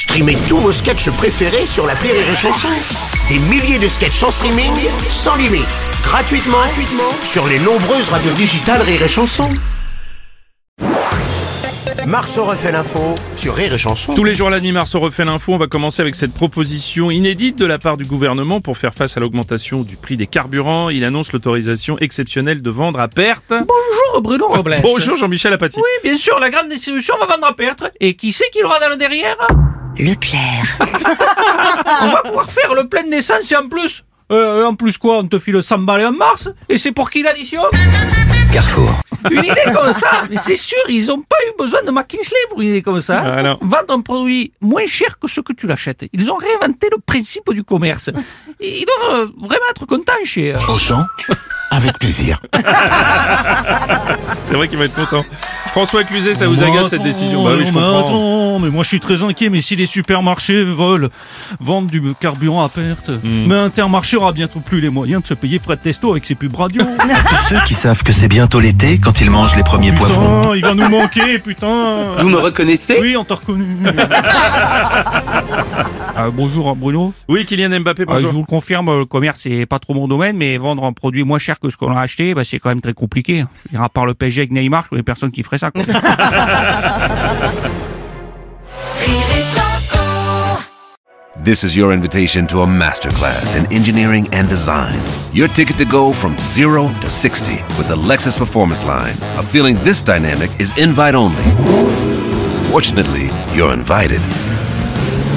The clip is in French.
Streamez tous vos sketchs préférés sur la Rire et Chanson. Des milliers de sketchs en streaming, sans limite, gratuitement, gratuitement sur les nombreuses radios digitales Rire et Chanson. Marceau refait l'info sur Rire et Chanson. Tous les jours à la nuit, Marceau refait l'info. On va commencer avec cette proposition inédite de la part du gouvernement pour faire face à l'augmentation du prix des carburants. Il annonce l'autorisation exceptionnelle de vendre à perte. Bonjour Bruno Robles. Bonjour Jean-Michel Apathy. Oui, bien sûr, la grande distribution va vendre à perte. Et qui c'est qui aura dans le derrière? Leclerc. On va pouvoir faire le plein d'essence et en plus... Euh, en plus quoi, on te file 100 balles en mars Et c'est pour qui l'addition? Carrefour. Une idée comme ça Mais c'est sûr, ils ont pas eu besoin de McKinsey pour une idée comme ça. Ah. Vendre un produit moins cher que ce que tu l'achètes. Ils ont réinventé le principe du commerce. Ils doivent vraiment être contents chez... euh, Auchan, avec plaisir. C'est vrai qu'il va être content. François Cluzet, ça vous agace cette décision? Bah oui, je mais comprends. attends, mais moi je suis très inquiet. Mais si les supermarchés veulent vendre du carburant à perte, Hmm. mais Intermarché aura bientôt plus les moyens de se payer Fred Testo avec ses pubs radio. Tous ceux qui savent que c'est bientôt l'été quand ils mangent les premiers poivrons. putain, il va nous manquer, putain. Vous me reconnaissez? Oui, on t'a reconnu. Ah, bonjour Bruno. Oui, Kylian Mbappé, je bonjour. vous le confirme, le commerce c'est pas trop mon domaine, mais vendre un produit moins cher que ce qu'on a acheté, bah, c'est quand même très compliqué. Je veux dire, à part le PSG avec Neymar, je connais personne qui ferait ça. Quoi. This is your invitation to a masterclass in engineering and design. Your ticket to go from zero to 60 with the Lexus Performance Line. A feeling this dynamic is invite only. Fortunately, you're invited.